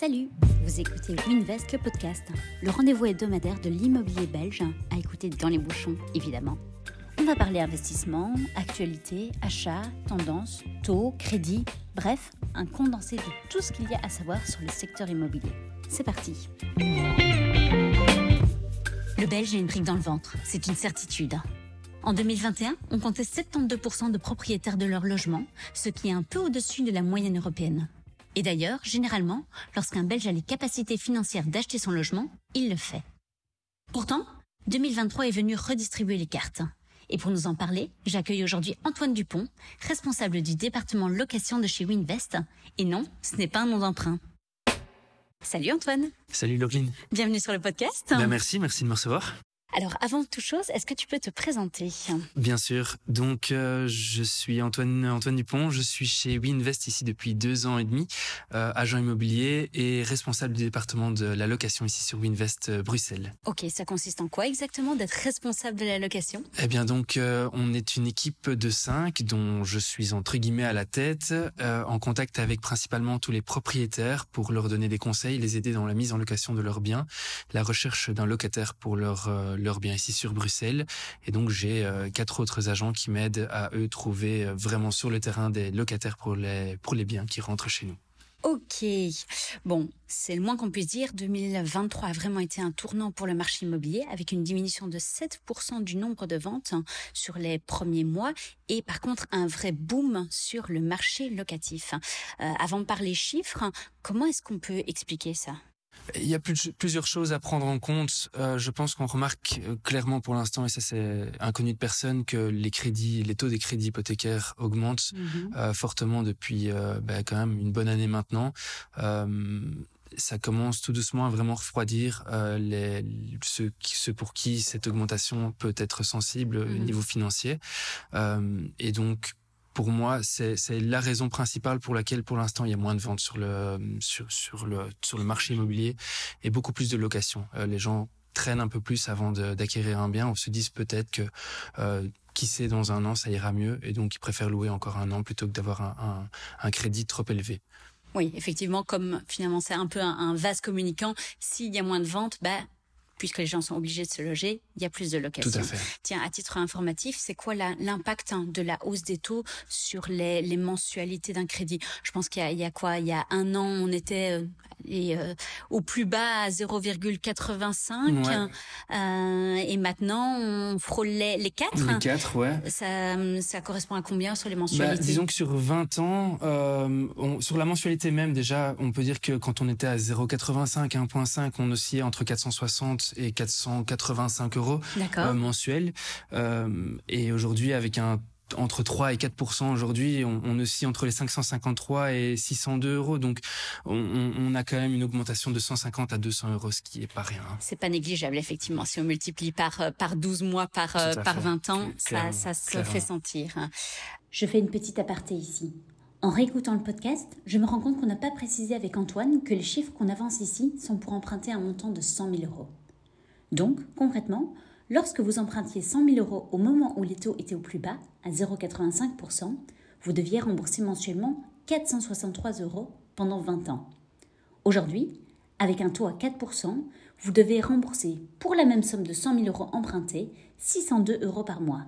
Salut, vous écoutez Winvest le podcast, le rendez-vous hebdomadaire de l'immobilier belge, à écouter dans les bouchons évidemment. On va parler investissement, actualité, achat, tendance, taux, crédit, bref, un condensé de tout ce qu'il y a à savoir sur le secteur immobilier. C'est parti. Le Belge a une brique dans le ventre, c'est une certitude. En 2021, on comptait 72% de propriétaires de leur logement, ce qui est un peu au-dessus de la moyenne européenne. Et d'ailleurs, généralement, lorsqu'un Belge a les capacités financières d'acheter son logement, il le fait. Pourtant, 2023 est venu redistribuer les cartes. Et pour nous en parler, j'accueille aujourd'hui Antoine Dupont, responsable du département location de chez Winvest. Et non, ce n'est pas un nom d'emprunt. Salut Antoine. Salut Logline. Bienvenue sur le podcast. Ben merci, merci de me recevoir. Alors, avant toute chose, est-ce que tu peux te présenter? Bien sûr. Donc, euh, je suis Antoine Antoine Dupont. Je suis chez WeInvest ici depuis deux ans et demi, euh, agent immobilier et responsable du département de la location ici sur WeInvest euh, Bruxelles. Ok, ça consiste en quoi exactement d'être responsable de la location? Eh bien, donc, on est une équipe de cinq dont je suis entre guillemets à la tête, en contact avec principalement tous les propriétaires pour leur donner des conseils, les aider dans la mise en location de leurs biens, la recherche d'un locataire pour leur leurs biens ici sur Bruxelles. Et donc j'ai euh, quatre autres agents qui m'aident à eux trouver euh, vraiment sur le terrain des locataires pour les pour les biens qui rentrent chez nous. Ok. Bon, c'est le moins qu'on puisse dire. 2023 a vraiment été un tournant pour le marché immobilier avec une diminution de 7% du nombre de ventes sur les premiers mois et par contre un vrai boom sur le marché locatif. Euh, avant de parler chiffres, comment est-ce qu'on peut expliquer ça? Il y a plus- plusieurs choses à prendre en compte. Euh, je pense qu'on remarque euh, clairement pour l'instant, et ça c'est inconnu de personne, que les crédits, les taux des crédits hypothécaires augmentent euh, fortement depuis euh, bah, quand même une bonne année maintenant. Euh, ça commence tout doucement à vraiment refroidir euh, les, ceux, qui- ceux pour qui cette augmentation peut être sensible au Mhm. niveau financier. Euh, et donc, pour moi, c'est la raison principale pour laquelle, pour l'instant, il y a moins de ventes sur le sur le sur le marché immobilier et beaucoup plus de locations. Euh, les gens traînent un peu plus avant d'acquérir un bien. On se disent peut-être que euh, qui sait dans un an ça ira mieux et donc ils préfèrent louer encore un an plutôt que d'avoir un, un, crédit trop élevé. Oui, effectivement, comme finalement c'est un peu un, vase communicant, s'il y a moins de ventes, bah, puisque les gens sont obligés de se loger, il y a plus de location. Tout à fait. Tiens, à titre informatif, c'est quoi l'impact hein, de la hausse des taux sur les, les mensualités d'un crédit? Je pense qu'il y, a- il y a quoi? Il y a un an, on était euh, et, euh, au plus bas à 0,85 Ouais. euh, et maintenant on frôle les, les 4. Les quatre, ouais. Ça, ça correspond à combien sur les Bah, mensualités? disons que sur 20 ans, on- sur la mensualité même déjà, on peut dire que quand on était à 0,85, 1,5, on oscillait entre 460 et 485 euros euh, mensuels. Euh, et aujourd'hui, avec un entre 3 et 4% aujourd'hui, on, on oscille entre les 553 et 602 euros. Donc, on, a quand même une augmentation de 150 à 200 euros, ce qui est pas rien. C'est pas négligeable, effectivement. Si on multiplie par, euh, par 12 mois, par, par fait. 20 ans, ça, ça se clairement. fait sentir. Je fais une petite aparté ici. En réécoutant le podcast, je me rends compte qu'on n'a pas précisé avec Antoine que les chiffres qu'on avance ici sont pour emprunter un montant de 100 000 euros. Donc, concrètement, lorsque vous empruntiez 100 000 euros au moment où les taux étaient au plus bas, à 0,85%, vous deviez rembourser mensuellement 463 euros pendant 20 ans. Aujourd'hui, avec un taux à 4%, vous devez rembourser pour la même somme de 100 000 euros empruntés 602 euros par mois.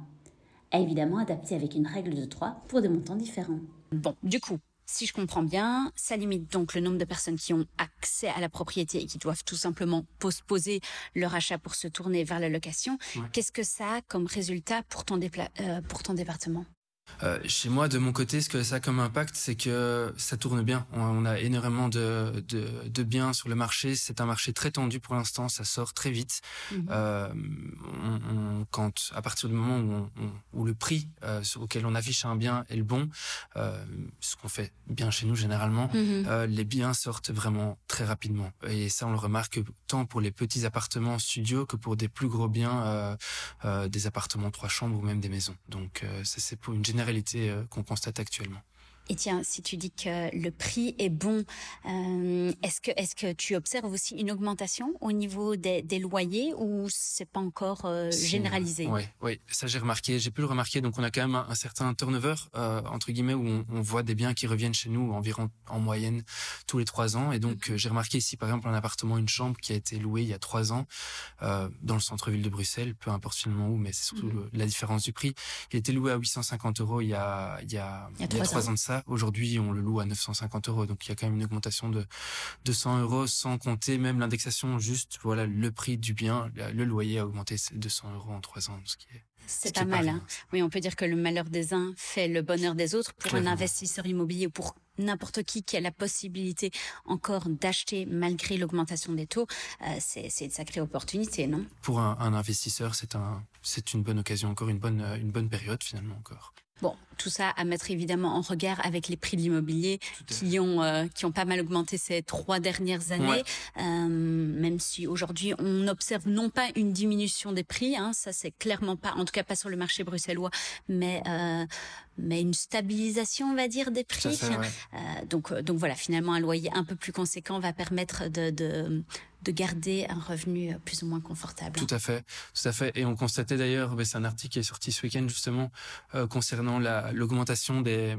Évidemment adapté avec une règle de 3 pour des montants différents. Bon, du coup, si je comprends bien, ça limite donc le nombre de personnes qui ont accès à la propriété et qui doivent tout simplement postposer leur achat pour se tourner vers la location. Ouais. Qu'est-ce que ça a comme résultat pour ton, euh, pour ton département? Euh, chez moi, de mon côté, ce que ça a comme impact, c'est que ça tourne bien. On, on a énormément de, de, de biens sur le marché. C'est un marché très tendu pour l'instant. Ça sort très vite. Mhm. Euh, on, on- quand à partir du moment où, le prix euh, auquel on affiche un bien est le bon, ce qu'on fait bien chez nous généralement, Mhm. les biens sortent vraiment très rapidement. Et ça, on le remarque tant pour les petits appartements studios que pour des plus gros biens, des appartements trois chambres ou même des maisons. Donc, ça, c'est pour une généralité euh, qu'on constate actuellement. Et tiens, si tu dis que le prix est bon, euh, est-ce que est-ce que tu observes aussi une augmentation au niveau des, des loyers ou c'est pas encore euh, généralisé? Oui, oui, ça j'ai remarqué, j'ai pu le remarquer. Donc on a quand même un, certain turnover euh, entre guillemets où on, on, voit des biens qui reviennent chez nous environ en moyenne tous les trois ans. Et donc mhm. j'ai remarqué ici par exemple un appartement, une chambre qui a été loué il y a trois ans dans le centre-ville de Bruxelles, peu importe finalement où, mais c'est surtout mhm. la différence du prix. Il a été loué à 850 euros il y a il y a, il y a trois ans. ans de ça Aujourd'hui, on le loue à 950 euros. Donc, il y a quand même une augmentation de 200 euros sans compter même l'indexation. Juste, voilà, le prix du bien, le loyer a augmenté de 200 euros en trois ans, ce qui est c'est pas mal. Hein. Oui, on peut dire que le malheur des uns fait le bonheur des autres. Pour un investisseur immobilier ou pour n'importe qui qui a la possibilité encore d'acheter malgré l'augmentation des taux, euh, c'est une sacrée opportunité, non? Pour un, un investisseur, c'est un, c'est une bonne occasion, encore une bonne, une bonne période finalement encore. Bon, tout ça à mettre évidemment en regard avec les prix de l'immobilier qui ont euh, qui ont pas mal augmenté ces trois dernières années. Euh, même si aujourd'hui on observe non pas une diminution des prix, hein, ça c'est clairement pas, en tout cas pas sur le marché bruxellois, mais euh, mais une stabilisation, on va dire, des prix. euh, donc donc voilà, finalement un loyer un peu plus conséquent va permettre de, de de garder un revenu plus ou moins confortable. Tout à fait, tout à fait. Et on constatait d'ailleurs, c'est un article qui est sorti ce week-end justement euh, concernant l'augmentation des,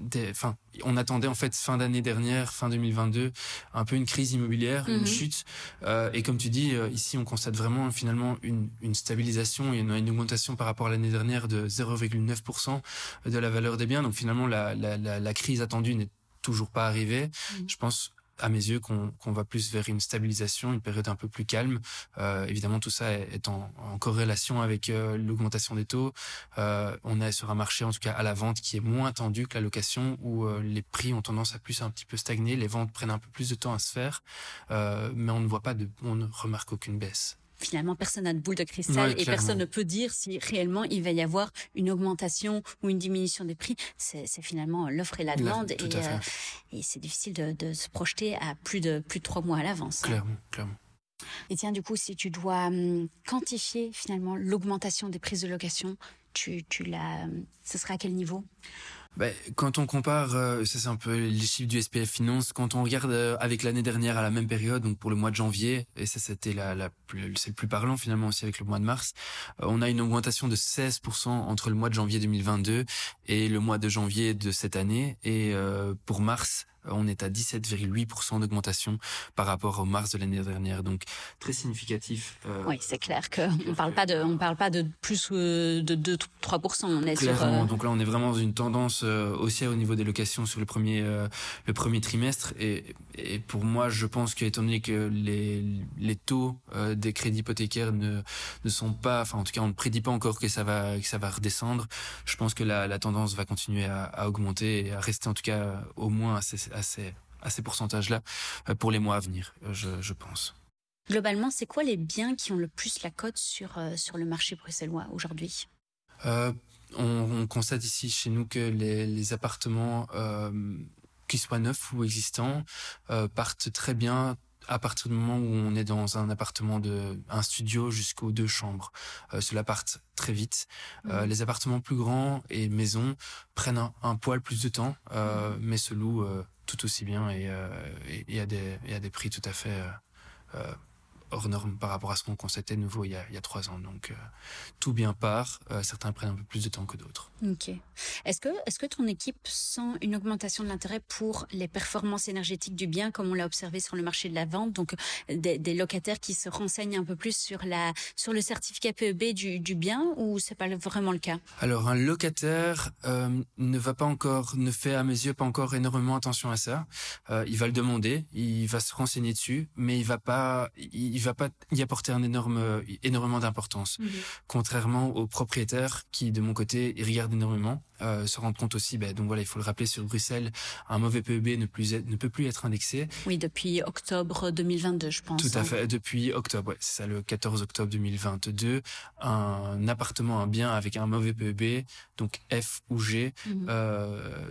des, enfin, on attendait en fait fin d'année dernière, fin 2022, un peu une crise immobilière, une mhm. chute. Euh, et comme tu dis, euh, ici on constate vraiment finalement une, une stabilisation et une, une augmentation par rapport à l'année dernière de 0,9% de la valeur des biens. Donc finalement la, la, la, la crise attendue n'est toujours pas arrivée. Mhm. Je pense à mes yeux, qu'on va plus vers une stabilisation, une période un peu plus calme. Euh, évidemment, tout ça est, en, corrélation avec euh, l'augmentation des taux. Euh, on est sur un marché, en tout cas à la vente, qui est moins tendu que la location, où les prix ont tendance à plus un petit peu stagner, les ventes prennent un peu plus de temps à se faire, mais on ne voit pas de, on ne remarque aucune baisse finalement, personne n'a de boule de cristal et personne ne peut dire si réellement il va y avoir une augmentation ou une diminution des prix. C'est finalement l'offre et la demande et, euh, et c'est difficile de, de, se projeter à plus de plus de trois mois à l'avance. Clairement, clairement. Et tiens, du coup, si tu dois hum, quantifier finalement l'augmentation des prises de location, tu, tu la, ce sera à quel niveau? Ben, quand on compare, euh, ça c'est un peu les chiffres du SPF Finance, quand on regarde euh, avec l'année dernière à la même période, donc pour le mois de janvier, et ça c'était la, la c'est le plus parlant finalement aussi avec le mois de mars, euh, on a une augmentation de 16% entre le mois de janvier 2022 et le mois de janvier de cette année, et pour mars on est à 17,8% d'augmentation par rapport au mars de l'année dernière, donc très significatif. Euh, oui, c'est clair que on parle pas de, on parle pas de plus euh, de 2 3%. On est Clairement, sur, euh, donc là on est vraiment dans une tendance haussière au niveau des locations sur le premier le premier trimestre et, et pour moi je pense qu'étant donné que les les taux des crédits hypothécaires ne ne sont pas, enfin en tout cas on ne prédit pas encore que ça va que ça va redescendre. Je pense que la, la tendance va continuer à, à augmenter et à rester en tout cas au moins à ces, à ces pourcentages-là euh, pour les mois à venir, euh, je, je pense. Globalement, c'est quoi les biens qui ont le plus la cote sur, euh, sur le marché bruxellois aujourd'hui? Euh, on, on, constate ici chez nous que les, les appartements, euh, qu'ils soient neufs ou existants, euh, partent très bien à partir du moment où on est dans un appartement de un studio jusqu'aux deux chambres. Euh, cela part très vite. Mmh. les appartements plus grands et maisons prennent un, un poil plus de temps, mmh. mais se louent tout aussi bien et, et, et, à des, et à des prix tout à fait hors norme par rapport à ce qu'on constatait nouveau il y a, il y a trois ans. Donc euh, tout bien part. Euh, certains prennent un peu plus de temps que d'autres. Ok. Est-ce que est-ce que ton équipe sent une augmentation de l'intérêt pour les performances énergétiques du bien, comme on l'a observé sur le marché de la vente, donc des, des, locataires qui se renseignent un peu plus sur la sur le certificat PEB du, du bien, ou c'est pas vraiment le cas? Alors un locataire euh, ne va pas encore, ne fait à mes yeux pas encore énormément attention à ça. Il va le demander, il va se renseigner dessus, mais il va pas, il, va pas y apporter un énorme, énormément d'importance. Mhm. Contrairement aux propriétaires qui, de mon côté, regardent énormément, euh, se rendent compte aussi, ben, donc voilà, il faut le rappeler sur Bruxelles, un mauvais PEB ne, plus être, ne peut plus être indexé. Oui, depuis octobre 2022, je pense. Tout à hein. fait, depuis octobre, ouais, c'est ça, le 14 octobre 2022, un appartement, un bien avec un mauvais PEB, donc F ou G, mhm. euh,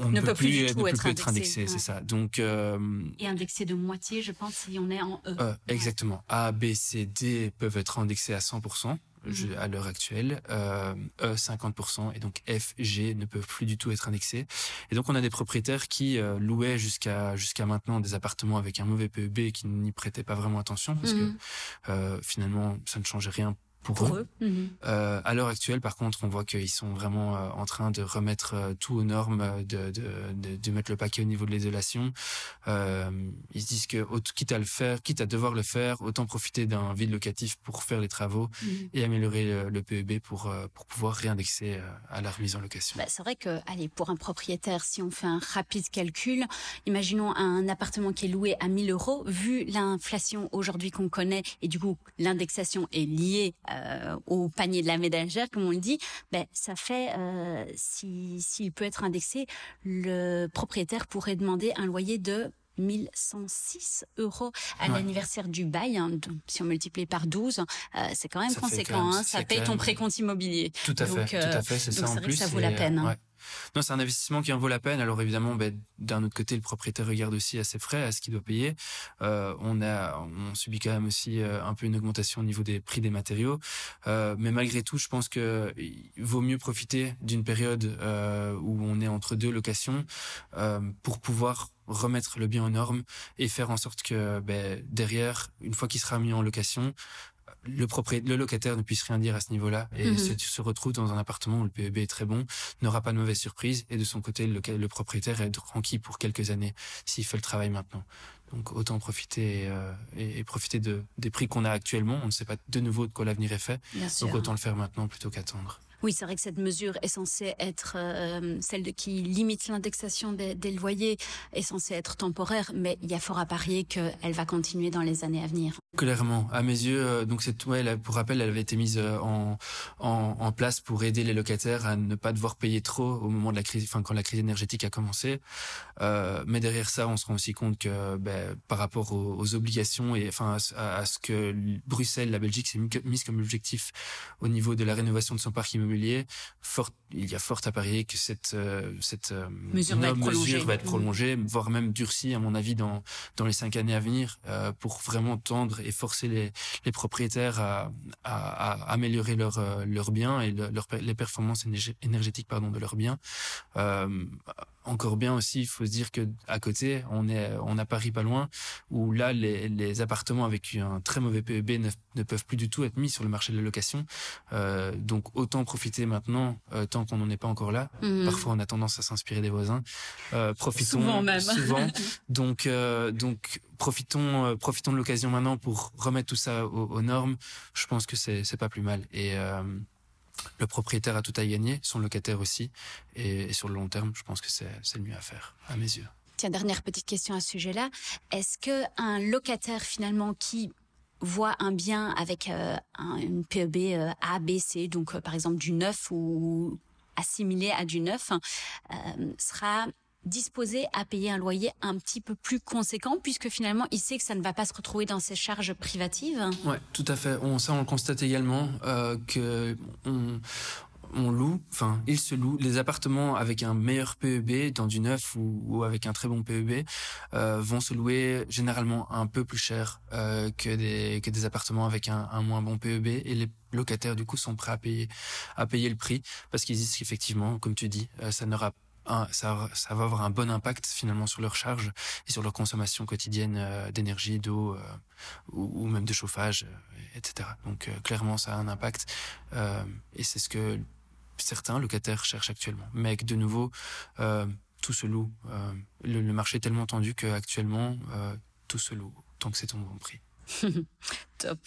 on ne, peut, plus, du tout être, indexé, c'est ça. Donc euh, et indexé de moitié, je pense, si on est en E. euh exactement. A, B, C, D peuvent être indexés à 100%. mhm. à l'heure actuelle, euh, E 50% et donc F, G ne peuvent plus du tout être indexés. Et donc on a des propriétaires qui euh, louaient jusqu'à jusqu'à maintenant des appartements avec un mauvais PEB qui n'y prêtaient pas vraiment attention parce que mhm. euh, finalement ça ne changeait rien pour, eux. Mhm. Euh, à l'heure actuelle, par contre, on voit qu'ils sont vraiment euh, en train de remettre euh, tout aux normes, de, de, de, de, mettre le paquet au niveau de l'isolation. Ils se disent que quitte à le faire, quitte à devoir le faire, autant profiter d'un vide locatif pour faire les travaux mhm. et améliorer le, PEB pour pour pouvoir réindexer à la remise en location. Bah, c'est vrai que, allez, pour un propriétaire, si on fait un rapide calcul, imaginons un appartement qui est loué à 1000 euros, vu l'inflation aujourd'hui qu'on connaît et du coup l'indexation est liée euh, au panier de la ménagère, comme on le dit, ben ça fait euh, si s'il peut être indexé, le propriétaire pourrait demander un loyer de 1106 euros à l'anniversaire du bail. Hein, si on multiplie par 12, euh, c'est quand même conséquent. hein, ça paye ton précompte immobilier. Tout à fait, tout à fait, c'est ça en plus. Que ça vaut la peine. Hein. Non, c'est un investissement qui en vaut la peine. Alors évidemment, ben, d'un autre côté, le propriétaire regarde aussi à ses frais, à ce qu'il doit payer. Euh, on subit quand même aussi euh, un peu une augmentation au niveau des prix des matériaux. Euh, mais malgré tout, je pense que il vaut mieux profiter d'une période où on est entre deux locations pour pouvoir remettre le bien aux normes et faire en sorte que ben, derrière, une fois qu'il sera mis en location, le propriétaire, le locataire ne puisse rien dire à ce niveau-là et mhm. se, retrouve dans un appartement où le PEB est très bon, n'aura pas de mauvaise surprise et de son côté, le, le propriétaire est tranquille pour quelques années s'il fait le travail maintenant. Donc autant profiter euh, et, et, profiter de, des prix qu'on a actuellement. On ne sait pas de nouveau de quoi l'avenir est fait. Donc autant le faire maintenant plutôt qu'attendre. Oui, c'est vrai que cette mesure est censée être euh, celle qui limite l'indexation des, loyers, est censée être temporaire, mais il y a fort à parier qu'elle va continuer dans les années à venir. Clairement, à mes yeux, euh, donc cette ouais, pour rappel, elle avait été mise euh, en, place pour aider les locataires à ne pas devoir payer trop au moment de la crise, enfin quand la crise énergétique a commencé. Mais derrière ça, on se rend aussi compte que ben, par rapport aux, obligations et enfin à, ce que Bruxelles, la Belgique s'est mise comme objectif au niveau de la rénovation de son parc immobilier fort, il y a fort à parier que cette, euh, cette euh, mesure, va être, mesure va être prolongée, voire même durcie, à mon avis, dans, dans les cinq années à venir, euh, pour vraiment tendre et forcer les, les propriétaires à, à, à améliorer leurs leur biens et leur, les performances énergétiques pardon, de leurs biens encore bien aussi, il faut se dire que à côté, on est, on a Paris pas loin, où là, les, les appartements avec un très mauvais PEB ne, ne, peuvent plus du tout être mis sur le marché de la location. Euh, donc autant profiter maintenant, euh, tant qu'on n'en est pas encore là. Mhm. Parfois, on a tendance à s'inspirer des voisins. Euh, profitons souvent même. Souvent. donc, donc profitons, profitons de l'occasion maintenant pour remettre tout ça aux, aux normes. Je pense que c'est, c'est pas plus mal. Et le propriétaire a tout à gagner, son locataire aussi. Et, sur le long terme, je pense que c'est le mieux à faire, à mes yeux. Tiens, dernière petite question à ce sujet-là. Est-ce que un locataire finalement qui voit un bien avec euh, un, une PEB euh, A, B, C, donc euh, par exemple du neuf ou assimilé à du neuf, sera disposé à payer un loyer un petit peu plus conséquent puisque finalement il sait que ça ne va pas se retrouver dans ses charges privatives. Ouais, tout à fait. On ça on le constate également euh, que on, loue, enfin, il se loue les appartements avec un meilleur PEB dans du neuf ou, avec un très bon PEB euh, vont se louer généralement un peu plus cher euh, que des que des appartements avec un, un, moins bon PEB et les locataires du coup sont prêts à payer à payer le prix parce qu'ils disent qu'effectivement, comme tu dis, euh, ça n'aura ça, va avoir un bon impact finalement sur leur charge et sur leur consommation quotidienne euh, d'énergie, d'eau euh, ou, même de chauffage, euh, etc. Donc clairement, ça a un impact et c'est ce que certains locataires cherchent actuellement. Mais de nouveau, tout se loue. Le, le, marché est tellement tendu qu'actuellement, tout se loue tant que c'est au bon prix. Top.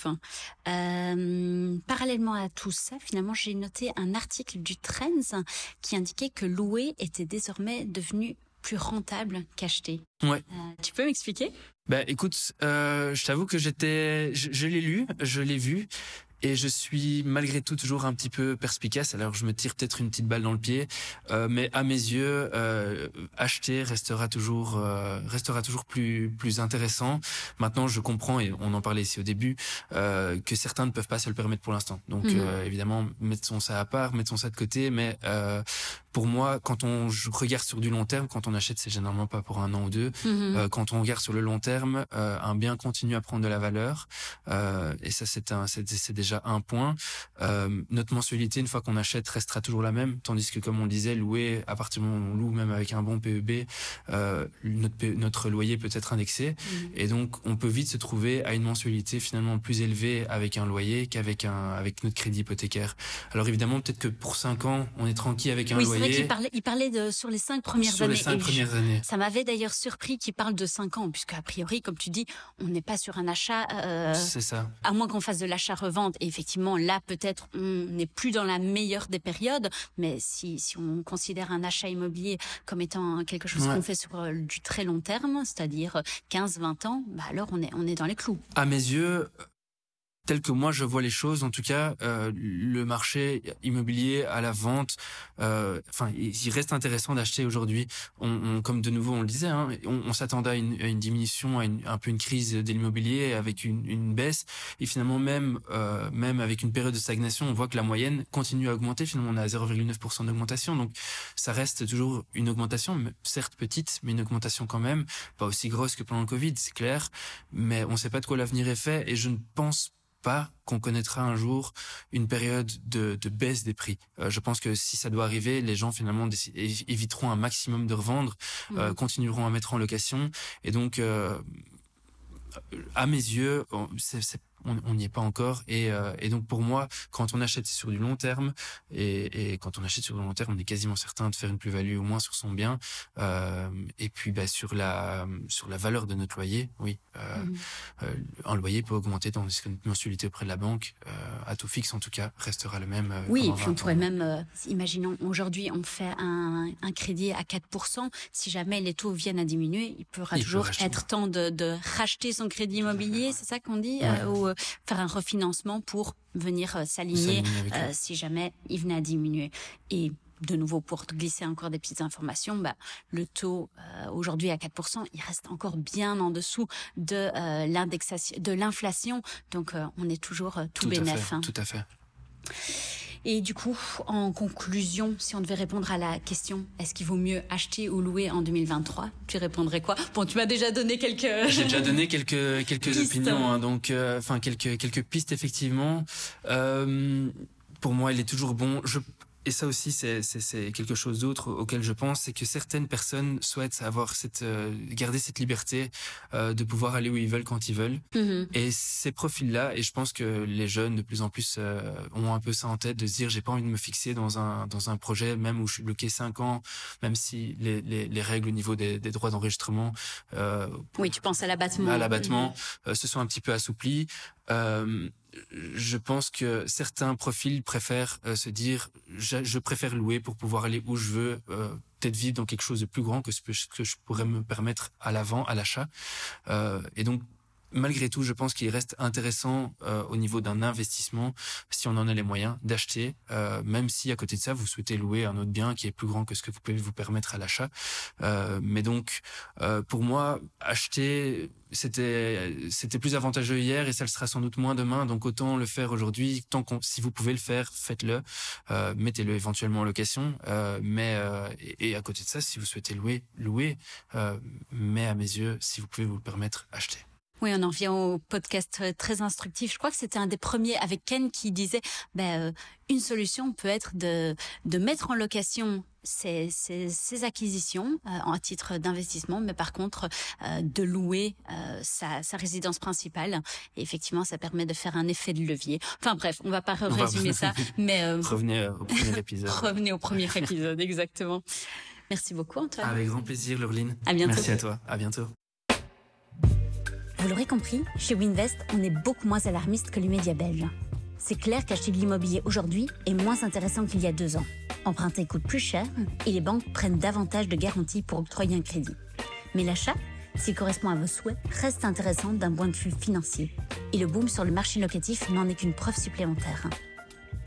Euh, parallèlement à tout ça, finalement, j'ai noté un article du Trends qui indiquait que louer était désormais devenu plus rentable qu'acheter. Ouais. Euh, tu peux m'expliquer? Bah écoute, euh, je t'avoue que j'étais, je, je l'ai lu, je l'ai vu, et je suis malgré tout toujours un petit peu perspicace. Alors je me tire peut-être une petite balle dans le pied, euh, mais à mes yeux, euh, acheter restera toujours euh, restera toujours plus plus intéressant. Maintenant, je comprends et on en parlait ici au début euh, que certains ne peuvent pas se le permettre pour l'instant. Donc euh, évidemment, mettons ça à part, mettons ça de côté, mais pour moi, quand on regarde sur du long terme, quand on achète, c'est généralement pas pour un an ou deux. Mhm. Euh, quand on regarde sur le long terme, euh, un bien continue à prendre de la valeur, euh, et ça c'est un, c'est déjà un point. notre mensualité, une fois qu'on achète, restera toujours la même, tandis que comme on disait, louer à partir du moment où on loue, même avec un bon PEB, notre, notre loyer peut être indexé, mhm. et donc on peut vite se trouver à une mensualité finalement plus élevée avec un loyer qu'avec un avec notre crédit hypothécaire. Alors évidemment, peut-être que pour cinq ans, on est tranquille avec un loyer il parlait, il parlait de sur les cinq premières sur années. Les cinq premières années. Ça m'avait d'ailleurs surpris qu'il parle de cinq ans, puisque a priori, comme tu dis, on n'est pas sur un achat. Euh, c'est ça. À moins qu'on fasse de l'achat-revente. Et effectivement, là, peut-être, on n'est plus dans la meilleure des périodes. Mais si, si on considère un achat immobilier comme étant quelque chose qu'on fait sur euh, du très long terme, c'est-à-dire 15-20 ans, bah alors on est, on est dans les clous. À mes yeux, tel que moi je vois les choses, en tout cas, euh, le marché immobilier à la vente, euh, enfin, il reste intéressant d'acheter aujourd'hui. On, comme de nouveau on le disait, hein, on, s'attendait à une, diminution, à un peu une crise de l'immobilier avec une, baisse, et finalement même euh, même avec une période de stagnation, on voit que la moyenne continue à augmenter. Finalement, on a 0,9% d'augmentation, donc ça reste toujours une augmentation, certes petite, mais une augmentation quand même, pas aussi grosse que pendant le Covid, c'est clair, mais on ne sait pas de quoi l'avenir est fait, et je ne pense qu'on connaîtra un jour une période de, baisse des prix. Euh, je pense que si ça doit arriver, les gens finalement éviteront un maximum de revendre, euh, mmh. continueront à mettre en location, et donc euh, à mes yeux, c'est on n'y est pas encore. Euh, et, donc pour moi, quand on achète sur du long terme, et, quand on achète sur du long terme, on est quasiment certain de faire une plus-value au moins sur son bien. Euh, et puis bah, sur la sur la valeur de notre loyer, oui, euh, mhm. un loyer peut augmenter dans une mensualité auprès de la banque, à taux fixe en tout cas, restera le même. oui, et puis on pourrait même, imaginons aujourd'hui on fait un, crédit à 4%, si jamais les taux viennent à diminuer, il pourra toujours être temps de, racheter son crédit immobilier, c'est ça qu'on dit faire un refinancement pour venir euh, s'aligner euh, si jamais il venait à diminuer. Et de nouveau, pour glisser encore des petites informations, bah, le taux euh, aujourd'hui à 4%, il reste encore bien en dessous de l'indexation, de l'inflation. Donc, on est toujours tout, tout. Hein. Tout à fait. Et du coup, en conclusion, si on devait répondre à la question, est-ce qu'il vaut mieux acheter ou louer en 2023 Tu répondrais quoi? Bon, tu m'as déjà donné quelques. J'ai déjà donné quelques quelques opinions, hein, donc euh, enfin quelques quelques pistes effectivement. Euh, pour moi, il est toujours bon. Je et ça aussi, c'est quelque chose d'autre auquel je pense, c'est que certaines personnes souhaitent avoir cette, euh, garder cette liberté euh, de pouvoir aller où ils veulent quand ils veulent. Mm-hmm. Et ces profils-là, et je pense que les jeunes de plus en plus euh, ont un peu ça en tête, de se dire j'ai pas envie de me fixer dans un dans un projet même où je suis bloqué cinq ans, même si les, les, les règles au niveau des, des droits d'enregistrement. oui, tu penses à l'abattement. À l'abattement, mm-hmm. se sont un petit peu assouplis. Euh, je pense que certains profils préfèrent euh, se dire je, préfère louer pour pouvoir aller où je veux, euh, peut-être vivre dans quelque chose de plus grand que ce que je pourrais me permettre à l'avant, à l'achat. et donc malgré tout, je pense qu'il reste intéressant euh, au niveau d'un investissement, si on en a les moyens, d'acheter, euh, même si à côté de ça, vous souhaitez louer un autre bien qui est plus grand que ce que vous pouvez vous permettre à l'achat. Euh, mais donc, pour moi, acheter, c'était c'était plus avantageux hier et ça le sera sans doute moins demain. Donc autant le faire aujourd'hui. Tant qu'on, si vous pouvez le faire, faites-le. Mettez-le éventuellement en location. mais et, et, à côté de ça, si vous souhaitez louer, louer. mais à mes yeux, si vous pouvez vous le permettre, achetez. Oui, on en vient au podcast euh, très instructif. Je crois que c'était un des premiers avec Ken qui disait, ben, euh, une solution peut être de, de mettre en location ces, ces, acquisitions euh, en titre d'investissement, mais par contre de louer sa, sa, résidence principale. Et effectivement, ça permet de faire un effet de levier. Enfin bref, on va pas résumer ça, mais revenez au premier épisode. revenez au premier épisode, exactement. Merci beaucoup, Antoine. Avec grand plaisir, Laureline. À bientôt. Merci à toi. À bientôt. Vous l'aurez compris, chez Winvest, on est beaucoup moins alarmiste que l'immédiat belge. C'est clair qu'acheter de l'immobilier aujourd'hui est moins intéressant qu'il y a deux ans. Emprunter coûte plus cher et les banques prennent davantage de garanties pour octroyer un crédit. Mais l'achat, s'il correspond à vos souhaits, reste intéressant d'un point de vue financier. Et le boom sur le marché locatif n'en est qu'une preuve supplémentaire.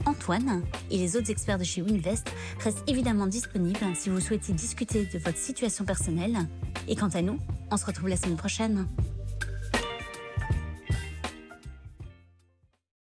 Antoine et les autres experts de chez Winvest restent évidemment disponibles si vous souhaitez discuter de votre situation personnelle. Et quant à nous, on se retrouve la semaine prochaine.